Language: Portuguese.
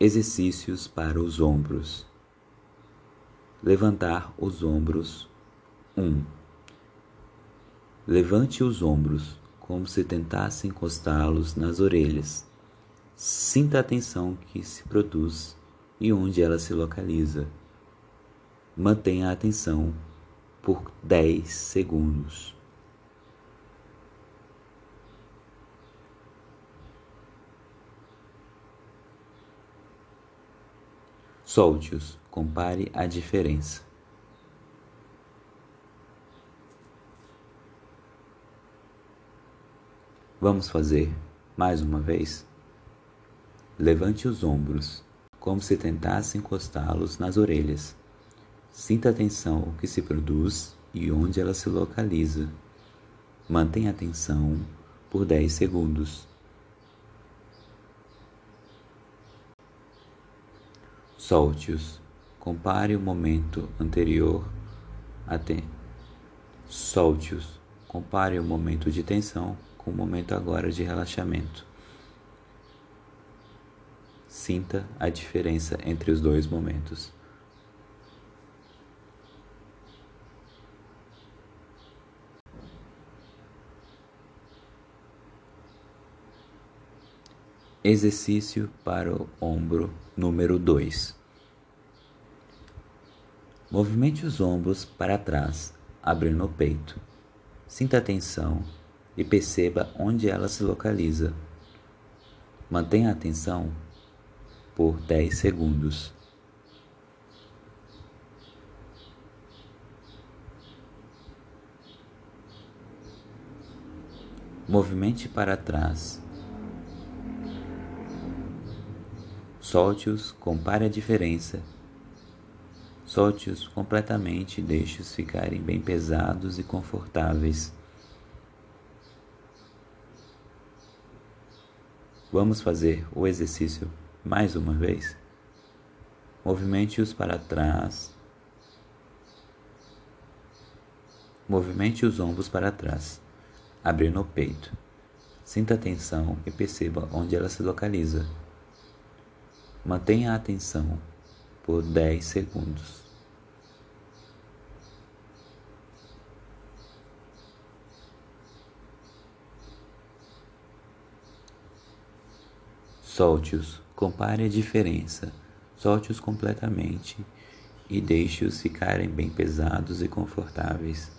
Exercícios para os ombros. Levantar os ombros. 1. Um. Levante os ombros como se tentasse encostá-los nas orelhas. Sinta a tensão que se produz e onde ela se localiza. Mantenha a atenção por 10 segundos. Solte-os, compare a diferença. Vamos fazer mais uma vez? Levante os ombros, como se tentasse encostá-los nas orelhas. Sinta a tensão que se produz e onde ela se localiza. Mantenha a tensão por 10 segundos. Solte-os. Compare o momento anterior até. Solte-os. Compare o momento de tensão com o momento agora de relaxamento. Sinta a diferença entre os dois momentos. Exercício para o ombro número 2. Movimente os ombros para trás, abrindo o peito. Sinta a tensão e perceba onde ela se localiza. Mantenha a atenção por 10 segundos. Movimente para trás Solte-os, compare a diferença. Solte-os completamente e deixe-os ficarem bem pesados e confortáveis. Vamos fazer o exercício mais uma vez? Movimente-os para trás. Movimente os ombros para trás, abrindo o peito. Sinta a tensão e perceba onde ela se localiza. Mantenha a atenção por 10 segundos. Solte-os, compare a diferença, solte-os completamente e deixe-os ficarem bem pesados e confortáveis.